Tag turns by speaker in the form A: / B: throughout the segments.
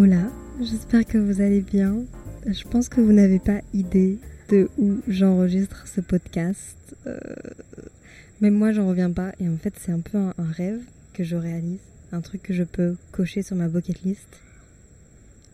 A: Hola, j'espère que vous allez bien. Je pense que vous n'avez pas idée de où j'enregistre ce podcast. Euh, mais moi, j'en reviens pas. Et en fait, c'est un peu un, rêve que je réalise. Un truc que je peux cocher sur ma bucket list.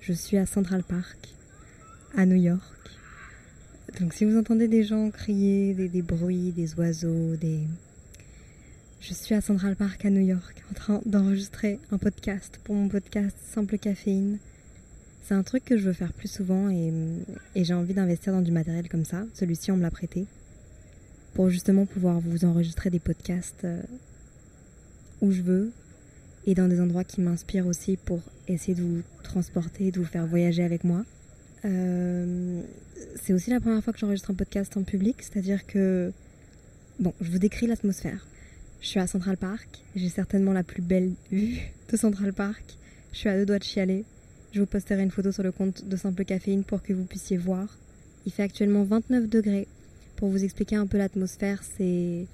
A: Je suis à Central Park, à New York. Donc si vous entendez des gens crier, des bruits, des oiseaux, des... Je suis à Central Park à New York en train d'enregistrer un podcast pour mon podcast Simple Caféine. C'est un truc que je veux faire plus souvent et, j'ai envie d'investir dans du matériel comme ça. Celui-ci, on me l'a prêté. Pour justement pouvoir vous enregistrer des podcasts euh, où je veux et dans des endroits qui m'inspirent aussi pour essayer de vous transporter, de vous faire voyager avec moi. Euh, c'est aussi la première fois que j'enregistre un podcast en public, c'est-à-dire que, bon, je vous décris l'atmosphère. Je suis à Central Park, j'ai certainement la plus belle vue de Central Park. Je suis à deux doigts de chialer. Je vous posterai une photo sur le compte de Simple Caféine pour que vous puissiez voir. Il fait actuellement 29 degrés. Pour vous expliquer un peu l'atmosphère, c'est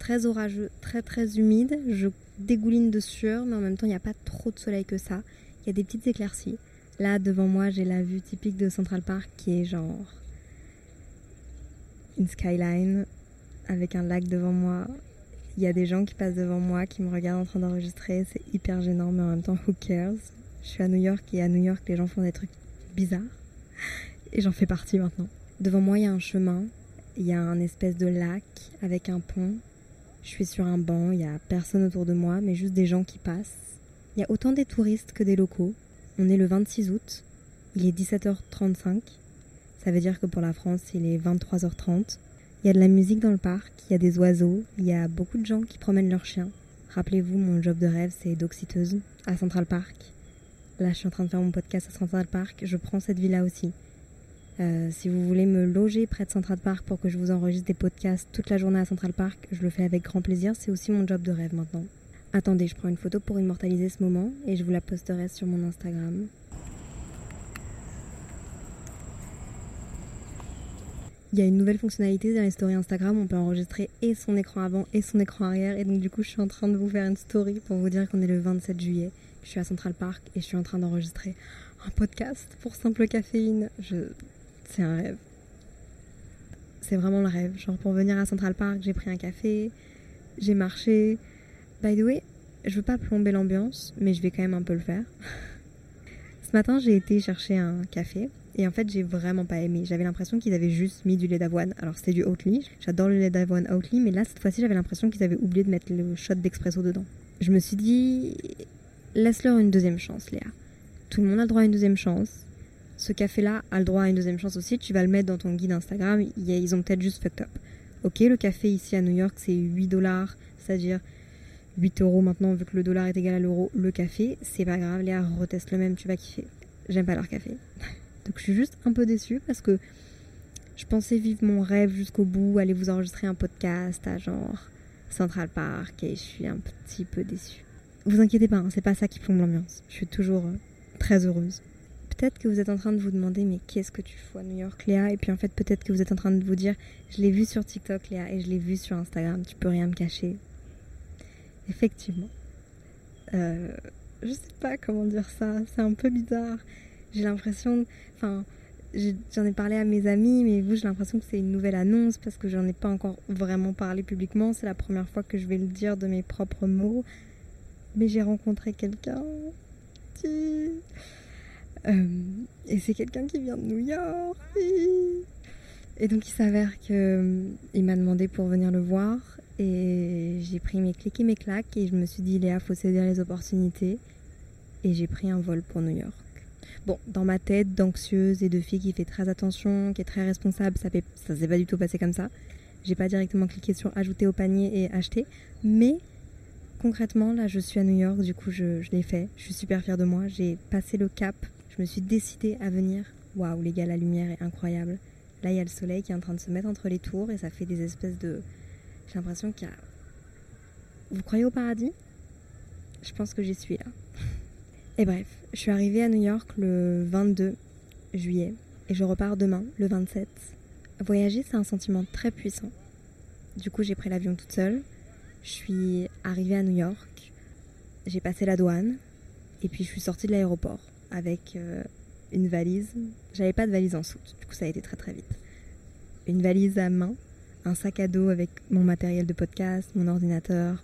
A: très orageux, très très humide. Je dégouline de sueur, mais en même temps, il n'y a pas trop de soleil que ça. Il y a des petites éclaircies. Là, devant moi, j'ai la vue typique de Central Park qui est genre une skyline avec un lac devant moi. Il y a des gens qui passent devant moi, qui me regardent en train d'enregistrer. C'est hyper gênant, mais en même temps, who cares? Je suis à New York et à New York, les gens font des trucs bizarres. Et j'en fais partie maintenant. Devant moi, il y a un chemin. Il y a un espèce de lac avec un pont. Je suis sur un banc, il y a personne autour de moi, mais juste des gens qui passent. Il y a autant des touristes que des locaux. On est le 26 août. Il est 17h35. Ça veut dire que pour la France, il est 23h30. Il y a de la musique dans le parc, il y a des oiseaux, il y a beaucoup de gens qui promènent leurs chiens. Rappelez-vous, mon job de rêve, c'est d'oxyteuse à Central Park. Là, je suis en train de faire mon podcast à Central Park. Je prends cette vie-là aussi. Euh, si vous voulez me loger près de Central Park pour que je vous enregistre des podcasts toute la journée à Central Park, je le fais avec grand plaisir. C'est aussi mon job de rêve maintenant. Attendez, je prends une photo pour immortaliser ce moment et je vous la posterai sur mon Instagram. Il y a une nouvelle fonctionnalité dans les stories Instagram, on peut enregistrer et son écran avant et son écran arrière. Et donc du coup, je suis en train de vous faire une story pour vous dire qu'on est le 27 juillet. Je suis à Central Park et je suis en train d'enregistrer un podcast pour Simple Caféine. Je... C'est un rêve. C'est vraiment le rêve. Genre pour venir à Central Park, j'ai pris un café, j'ai marché. By the way, je veux pas plomber l'ambiance, mais je vais quand même un peu le faire. Ce matin, j'ai été chercher un café et en fait, j'ai vraiment pas aimé. J'avais l'impression qu'ils avaient juste mis du lait d'avoine. Alors, c'était du Oatly. J'adore le lait d'avoine Oatly, mais là, cette fois-ci, j'avais l'impression qu'ils avaient oublié de mettre le shot d'expresso dedans. Je me suis dit, laisse-leur une deuxième chance, Léa. Tout le monde a le droit à une deuxième chance. Ce café-là a le droit à une deuxième chance aussi. Tu vas le mettre dans ton guide Instagram. Ils ont peut-être juste fucked up. Ok, le café ici à New York, c'est 8 dollars, c'est-à-dire 8 euros maintenant, vu que le dollar est égal à l'euro. Le café, c'est pas grave, Léa, reteste le même, tu vas kiffer. J'aime pas leur café. Donc je suis juste un peu déçue parce que je pensais vivre mon rêve jusqu'au bout, aller vous enregistrer un podcast à genre Central Park et je suis un petit peu déçue. Vous inquiétez pas, hein, c'est pas ça qui plombe l'ambiance. Je suis toujours euh, très heureuse. Peut-être que vous êtes en train de vous demander mais qu'est-ce que tu fais à New York Léa? Et puis en fait peut-être que vous êtes en train de vous dire je l'ai vu sur TikTok Léa et je l'ai vu sur Instagram, tu peux rien me cacher. Effectivement. Euh, je sais pas comment dire ça, c'est un peu bizarre. J'ai l'impression, enfin, j'en ai parlé à mes amis, mais vous, j'ai l'impression que c'est une nouvelle annonce parce que j'en ai pas encore vraiment parlé publiquement. C'est la première fois que je vais le dire de mes propres mots. Mais j'ai rencontré quelqu'un. Euh, et c'est quelqu'un qui vient de New York. Et donc il s'avère que il m'a demandé pour venir le voir et j'ai pris mes clics et mes claques et je me suis dit Léa faut saisir les opportunités et j'ai pris un vol pour New York. Bon, dans ma tête d'anxieuse et de fille qui fait très attention, qui est très responsable, ça, s'est pas du tout passé comme ça. J'ai pas directement cliqué sur ajouter au panier et acheter, mais concrètement, là, je suis à New York, du coup, je, je l'ai fait. Je suis super fière de moi. J'ai passé le cap. Je me suis décidée à venir. Waouh, les gars, la lumière est incroyable. Là, il y a le soleil qui est en train de se mettre entre les tours et ça fait des espèces de. J'ai l'impression qu'il y a. Vous croyez au paradis? Je pense que j'y suis là. Et bref, je suis arrivée à New York le 22 juillet et je repars demain, le 27. Voyager, c'est un sentiment très puissant. Du coup, j'ai pris l'avion toute seule. Je suis arrivée à New York. J'ai passé la douane. Et puis, je suis sortie de l'aéroport avec euh, une valise. J'avais pas de valise en soute. Du coup, ça a été très très vite. Une valise à main, un sac à dos avec mon matériel de podcast, mon ordinateur,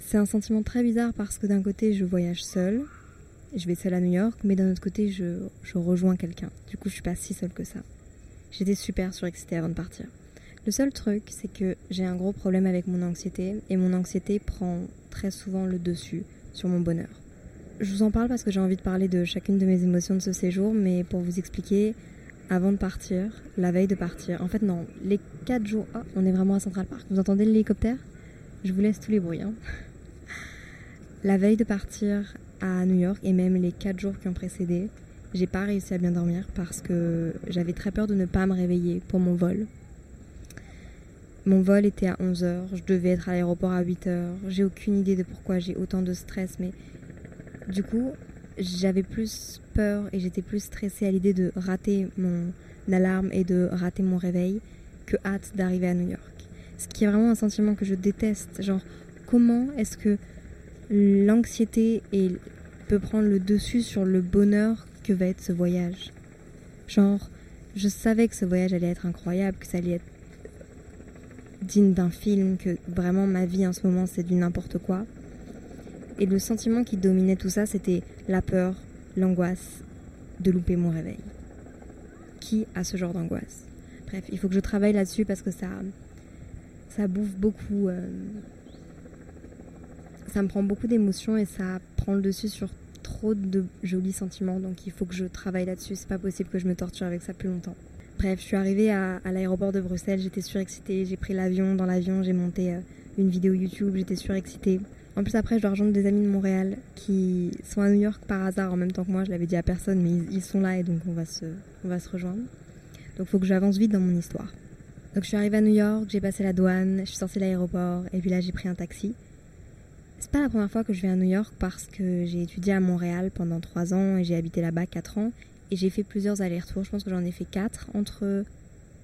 A: C'est un sentiment très bizarre parce que d'un côté, je voyage seule je vais seule à New York, mais d'un autre côté, je, rejoins quelqu'un. Du coup, je suis pas si seule que ça. J'étais super surexcitée avant de partir. Le seul truc, c'est que j'ai un gros problème avec mon anxiété, et mon anxiété prend très souvent le dessus sur mon bonheur. Je vous en parle parce que j'ai envie de parler de chacune de mes émotions de ce séjour, mais pour vous expliquer, avant de partir, la veille de partir, en fait non, les 4 jours, oh, on est vraiment à Central Park. Vous entendez l'hélicoptère? Je vous laisse tous les bruits. Hein. La veille de partir, à New York et même les 4 jours qui ont précédé, j'ai pas réussi à bien dormir parce que j'avais très peur de ne pas me réveiller pour mon vol. Mon vol était à 11h, je devais être à l'aéroport à 8h. J'ai aucune idée de pourquoi j'ai autant de stress, mais du coup, j'avais plus peur et j'étais plus stressée à l'idée de rater mon alarme et de rater mon réveil que hâte d'arriver à New York. Ce qui est vraiment un sentiment que je déteste. Genre, comment est-ce que l'anxiété peut prendre le dessus sur le bonheur que va être ce voyage? Genre, je savais que ce voyage allait être incroyable, que ça allait être digne d'un film, que vraiment ma vie en ce moment c'est du n'importe quoi. Et le sentiment qui dominait tout ça, c'était la peur, l'angoisse de louper mon réveil. Qui a ce genre d'angoisse? Bref, il faut que je travaille là-dessus parce que ça, ça bouffe beaucoup euh, ça me prend beaucoup d'émotions et ça prend le dessus sur trop de jolis sentiments. Donc il faut que je travaille là-dessus. C'est pas possible que je me torture avec ça plus longtemps. Bref, je suis arrivée à, l'aéroport de Bruxelles. J'étais surexcitée. J'ai pris l'avion. Dans l'avion, j'ai monté euh, une vidéo YouTube. J'étais surexcitée. En plus, après, je dois rejoindre des amis de Montréal qui sont à New York par hasard en même temps que moi. Je l'avais dit à personne, mais ils, sont là et donc on va se, on va se rejoindre. Donc il faut que j'avance vite dans mon histoire. Donc je suis arrivée à New York, j'ai passé la douane, je suis sortie de l'aéroport et puis là j'ai pris un taxi. C'est pas la première fois que je vais à New York parce que j'ai étudié à Montréal pendant 3 ans et j'ai habité là-bas 4 ans. Et j'ai fait plusieurs allers-retours. Je pense que j'en ai fait 4 entre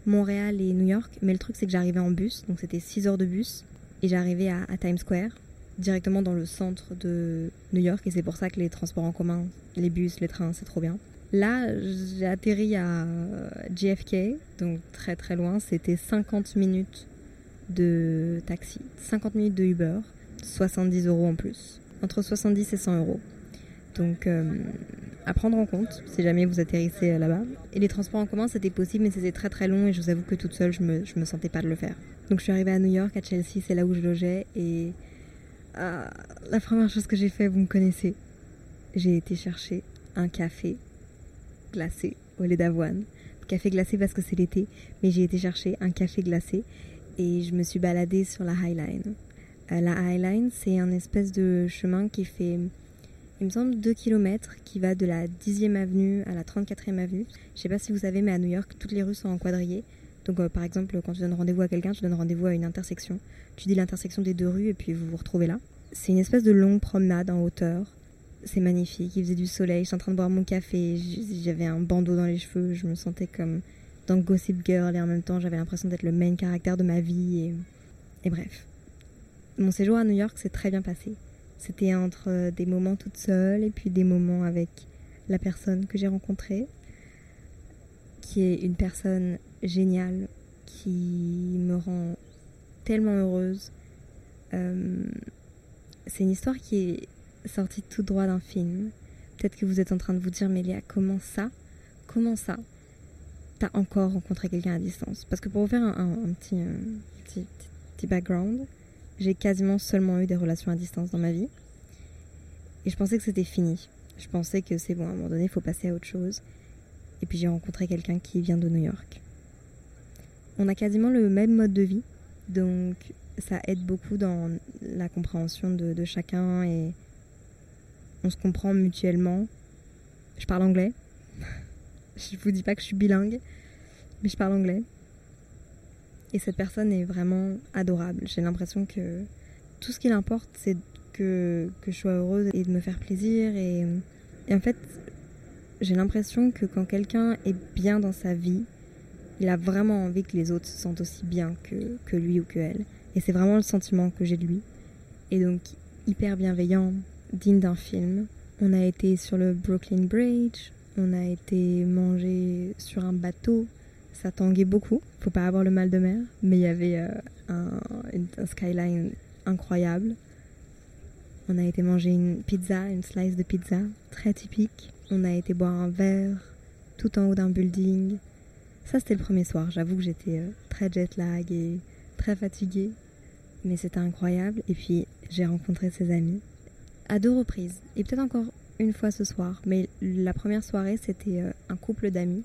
A: Montréal et New York. Mais le truc, c'est que j'arrivais en bus. Donc c'était 6 heures de bus. Et j'arrivais à, à, Times Square, directement dans le centre de New York. Et c'est pour ça que les transports en commun, les bus, les trains, c'est trop bien. Là, j'ai atterri à JFK, donc très très loin. C'était 50 minutes de taxi, 50 minutes de Uber. 70 euros en plus. Entre 70 et 100 euros. Donc euh, à prendre en compte si jamais vous atterrissez euh, là-bas. Et les transports en commun c'était possible mais c'était très très long et je vous avoue que toute seule je me, je me sentais pas de le faire. Donc je suis arrivée à New York, à Chelsea, c'est là où je logeais et euh, la première chose que j'ai fait, vous me connaissez, j'ai été chercher un café glacé au lait d'avoine. Café glacé parce que c'est l'été, mais j'ai été chercher un café glacé et je me suis baladée sur la High Line. Euh, la High Line, c'est un espèce de chemin qui fait, il me semble, 2 km, qui va de la 10e avenue à la 34e avenue. Je sais pas si vous savez, mais à New York, toutes les rues sont en quadrillé. Donc, euh, par exemple, quand tu donnes rendez-vous à quelqu'un, tu donnes rendez-vous à une intersection. Tu dis l'intersection des deux rues et puis vous vous retrouvez là. C'est une espèce de longue promenade en hauteur. C'est magnifique. Il faisait du soleil. Je suis en train de boire mon café. J'avais un bandeau dans les cheveux. Je me sentais comme dans Gossip Girl et en même temps, j'avais l'impression d'être le main caractère de ma vie. et bref. Mon séjour à New York s'est très bien passé. C'était entre euh, des moments toute seule et puis des moments avec la personne que j'ai rencontrée, qui est une personne géniale, qui me rend tellement heureuse. Euh, c'est une histoire qui est sortie tout droit d'un film. Peut-être que vous êtes en train de vous dire, Mélia, comment ça Comment ça T'as encore rencontré quelqu'un à distance? Parce que pour vous faire un, petit, petit background, j'ai quasiment seulement eu des relations à distance dans ma vie. Et je pensais que c'était fini. Je pensais que c'est bon, à un moment donné, il faut passer à autre chose. Et puis j'ai rencontré quelqu'un qui vient de New York. On a quasiment le même mode de vie, donc ça aide beaucoup dans la compréhension de, de chacun et on se comprend mutuellement. Je parle anglais. je vous dis pas que je suis bilingue, mais je parle anglais. Et cette personne est vraiment adorable. J'ai l'impression que tout ce qui l'importe, c'est que, que je sois heureuse et de me faire plaisir. Et, et en fait, j'ai l'impression que quand quelqu'un est bien dans sa vie, il a vraiment envie que les autres se sentent aussi bien que, que lui ou que elle. Et c'est vraiment le sentiment que j'ai de lui. Et donc, hyper bienveillant, digne d'un film. On a été sur le Brooklyn Bridge, on a été manger sur un bateau. Ça tanguait beaucoup, faut pas avoir le mal de mer, mais il y avait euh, un, skyline incroyable. On a été manger une pizza, une slice de pizza, très typique. On a été boire un verre tout en haut d'un building. Ça, c'était le premier soir. J'avoue que j'étais euh, très jet lag et très fatiguée. Mais c'était incroyable. Et puis, j'ai rencontré ses amis à deux reprises. Et peut-être encore une fois ce soir. Mais la première soirée, c'était euh, un couple d'amis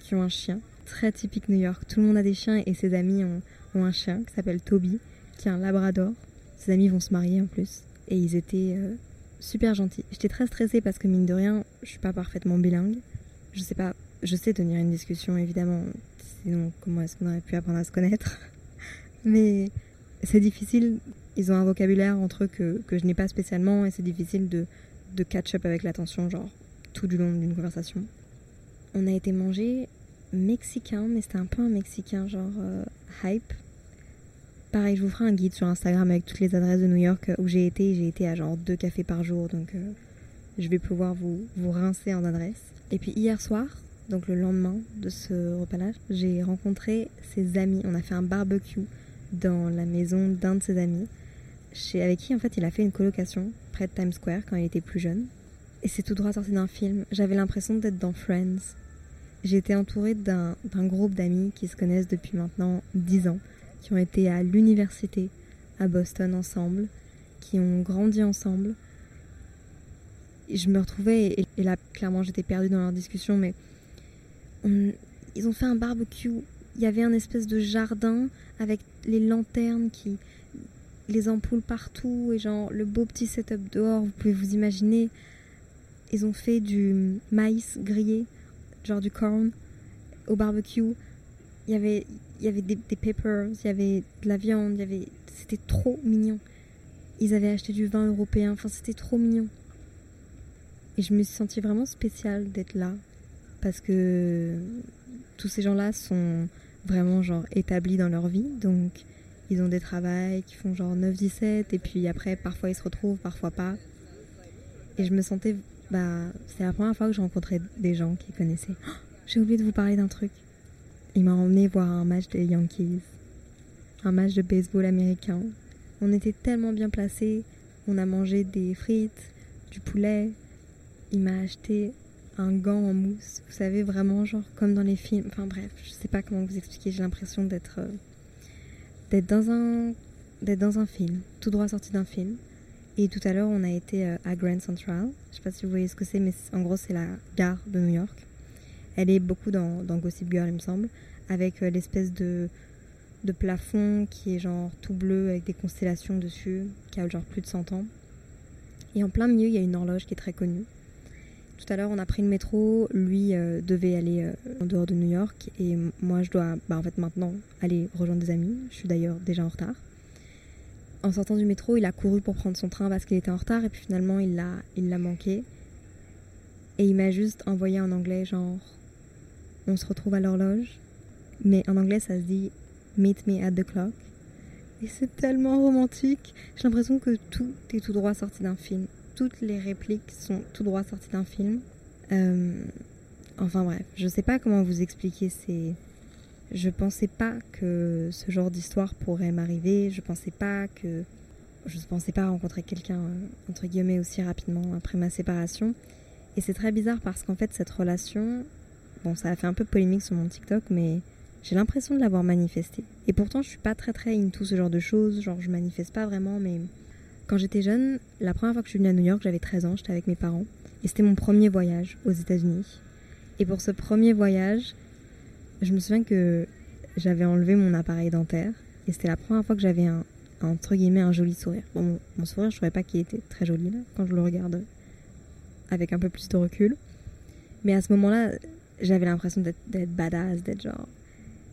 A: qui ont un chien. Très typique New York. Tout le monde a des chiens et ses amis ont, un chien qui s'appelle Toby, qui est un labrador. Ses amis vont se marier en plus. Et ils étaient euh, super gentils. J'étais très stressée parce que mine de rien, je suis pas parfaitement bilingue. Je sais pas, je sais tenir une discussion évidemment. Sinon, comment est-ce qu'on aurait pu apprendre à se connaître? Mais c'est difficile. Ils ont un vocabulaire entre eux que, que je n'ai pas spécialement et c'est difficile de, de catch-up avec l'attention, genre tout du long d'une conversation. On a été manger mexicain, mais c'était un peu un mexicain genre euh, hype. Pareil, je vous ferai un guide sur Instagram avec toutes les adresses de New York où j'ai été. J'ai été à genre deux cafés par jour, donc euh, je vais pouvoir vous, vous rincer en adresse. Et puis hier soir, donc le lendemain de ce repas-là, j'ai rencontré ses amis. On a fait un barbecue dans la maison d'un de ses amis, avec qui en fait il a fait une colocation près de Times Square quand il était plus jeune. Et c'est tout droit sorti d'un film. J'avais l'impression d'être dans Friends. Été entourée d'un groupe d'amis qui se connaissent depuis maintenant 10 ans, qui ont été à l'université à Boston ensemble, qui ont grandi ensemble. Et je me retrouvais, et, là clairement j'étais perdue dans leur discussion, mais ils ont fait un barbecue. Il y avait un espèce de jardin avec les lanternes qui, les ampoules partout et genre le beau petit setup dehors, vous pouvez vous imaginer. Ils ont fait du maïs grillé, genre du corn, au barbecue. Il y avait, il y avait des, peppers, il y avait de la viande, c'était trop mignon. Ils avaient acheté du vin européen, enfin c'était trop mignon. Et je me suis sentie vraiment spéciale d'être là parce que tous ces gens-là sont vraiment genre établis dans leur vie, donc ils ont des travails qui font genre 9-17 et puis après parfois ils se retrouvent, parfois pas. Et je me sentais, bah c'est la première fois que je rencontrais des gens qui connaissaient. Oh, J'ai oublié de vous parler d'un truc. Il m'a emmené voir un match des Yankees, un match de baseball américain. On était tellement bien placés, on a mangé des frites, du poulet. Il m'a acheté un gant en mousse, vous savez vraiment genre comme dans les films. Enfin bref, je sais pas comment vous expliquer. J'ai l'impression d'être euh, d'être dans un d'être dans un film, tout droit sorti d'un film. Et tout à l'heure, on a été euh, à Grand Central. Je sais pas si vous voyez ce que c'est, mais en gros, c'est la gare de New York. Elle est beaucoup dans, dans Gossip Girl, il me semble, avec euh, l'espèce de, de plafond qui est genre tout bleu avec des constellations dessus, qui a genre plus de 100 ans. Et en plein milieu, il y a une horloge qui est très connue. Tout à l'heure, on a pris le métro. Lui euh, devait aller euh, en dehors de New York. Et moi, je dois, bah, en fait, maintenant aller rejoindre des amis. Je suis d'ailleurs déjà en retard. En sortant du métro, il a couru pour prendre son train parce qu'il était en retard. Et puis finalement, il l'a, il l'a manqué. Et il m'a juste envoyé en anglais, genre, on se retrouve à l'horloge. Mais en anglais, ça se dit Meet me at the clock. Et c'est tellement romantique. J'ai l'impression que tout est tout droit sorti d'un film toutes les répliques sont tout droit sorties d'un film. Euh, enfin bref, je sais pas comment vous expliquer. C'est, je pensais pas que ce genre d'histoire pourrait m'arriver. Je pensais pas que, je pensais pas rencontrer quelqu'un euh, entre guillemets aussi rapidement après ma séparation. Et c'est très bizarre parce qu'en fait cette relation, bon, ça a fait un peu polémique sur mon TikTok, mais j'ai l'impression de l'avoir manifesté. Et pourtant, je suis pas très très into ce genre de choses. Genre, je manifeste pas vraiment, mais quand j'étais jeune, la première fois que je suis venue à New York, j'avais 13 ans, j'étais avec mes parents. Et c'était mon premier voyage aux États-Unis. Et pour ce premier voyage, je me souviens que j'avais enlevé mon appareil dentaire. Et c'était la première fois que j'avais un, entre guillemets, un joli sourire. Bon, mon, sourire, je trouvais pas qu'il était très joli là, quand je le regarde avec un peu plus de recul. Mais à ce moment-là, j'avais l'impression d'être badass, d'être genre.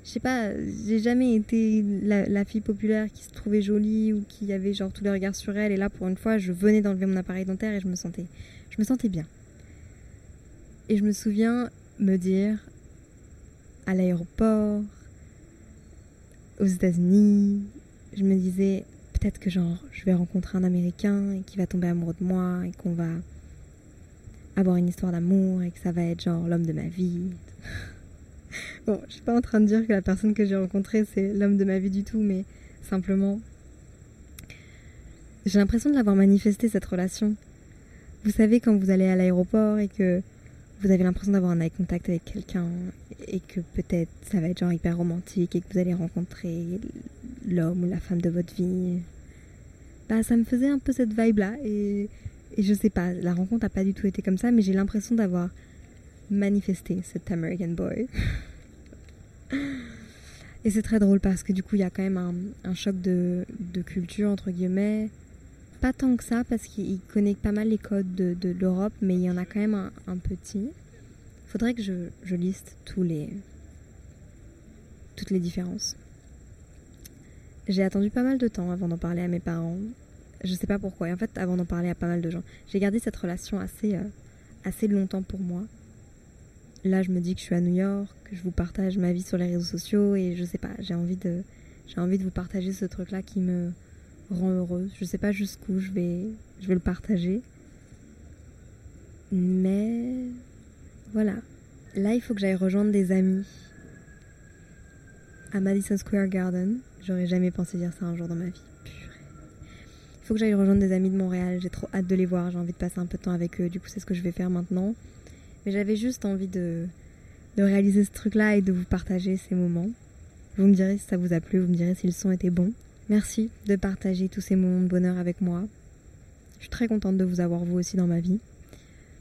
A: Je sais pas, j'ai jamais été la, fille populaire qui se trouvait jolie ou qui avait genre tous les regards sur elle. Et là, pour une fois, je venais d'enlever mon appareil dentaire et je me sentais, je me sentais bien. Et je me souviens me dire à l'aéroport, aux États-Unis, je me disais peut-être que genre je vais rencontrer un Américain et qui va tomber amoureux de moi et qu'on va avoir une histoire d'amour et que ça va être genre l'homme de ma vie. Bon, je suis pas en train de dire que la personne que j'ai rencontrée c'est l'homme de ma vie du tout, mais simplement j'ai l'impression de l'avoir manifesté cette relation. Vous savez quand vous allez à l'aéroport et que vous avez l'impression d'avoir un eye contact avec quelqu'un et que peut-être ça va être genre hyper romantique et que vous allez rencontrer l'homme ou la femme de votre vie. Bah ça me faisait un peu cette vibe là et, et je sais pas, la rencontre a pas du tout été comme ça mais j'ai l'impression d'avoir manifesté cet American boy. et c'est très drôle parce que du coup il y a quand même un, choc de, culture entre guillemets pas tant que ça parce qu'il connaît pas mal les codes de, l'Europe, mais il y en a quand même un, un petit. Faudrait que je, je, liste tous les, toutes les différences. J'ai attendu pas mal de temps avant d'en parler à mes parents. Je sais pas pourquoi. Et en fait, avant d'en parler à pas mal de gens, j'ai gardé cette relation assez, euh, assez longtemps pour moi. Là, je me dis que je suis à New York, que je vous partage ma vie sur les réseaux sociaux et je sais pas, j'ai envie de, j'ai envie de vous partager ce truc-là qui me, rend heureuse. Je sais pas jusqu'où je vais, je vais le partager. Mais voilà. Là, il faut que j'aille rejoindre des amis à Madison Square Garden. J'aurais jamais pensé dire ça un jour dans ma vie. Il faut que j'aille rejoindre des amis de Montréal. J'ai trop hâte de les voir. J'ai envie de passer un peu de temps avec eux. Du coup, c'est ce que je vais faire maintenant. Mais j'avais juste envie de, réaliser ce truc-là et de vous partager ces moments. Vous me direz si ça vous a plu. Vous me direz si le son était bon. Merci de partager tous ces moments de bonheur avec moi. Je suis très contente de vous avoir vous aussi dans ma vie.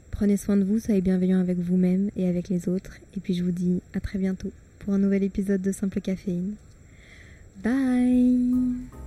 A: Prenez soin de vous, soyez bienveillants avec vous-même et avec les autres. Et puis je vous dis à très bientôt pour un nouvel épisode de Simple Caféine. Bye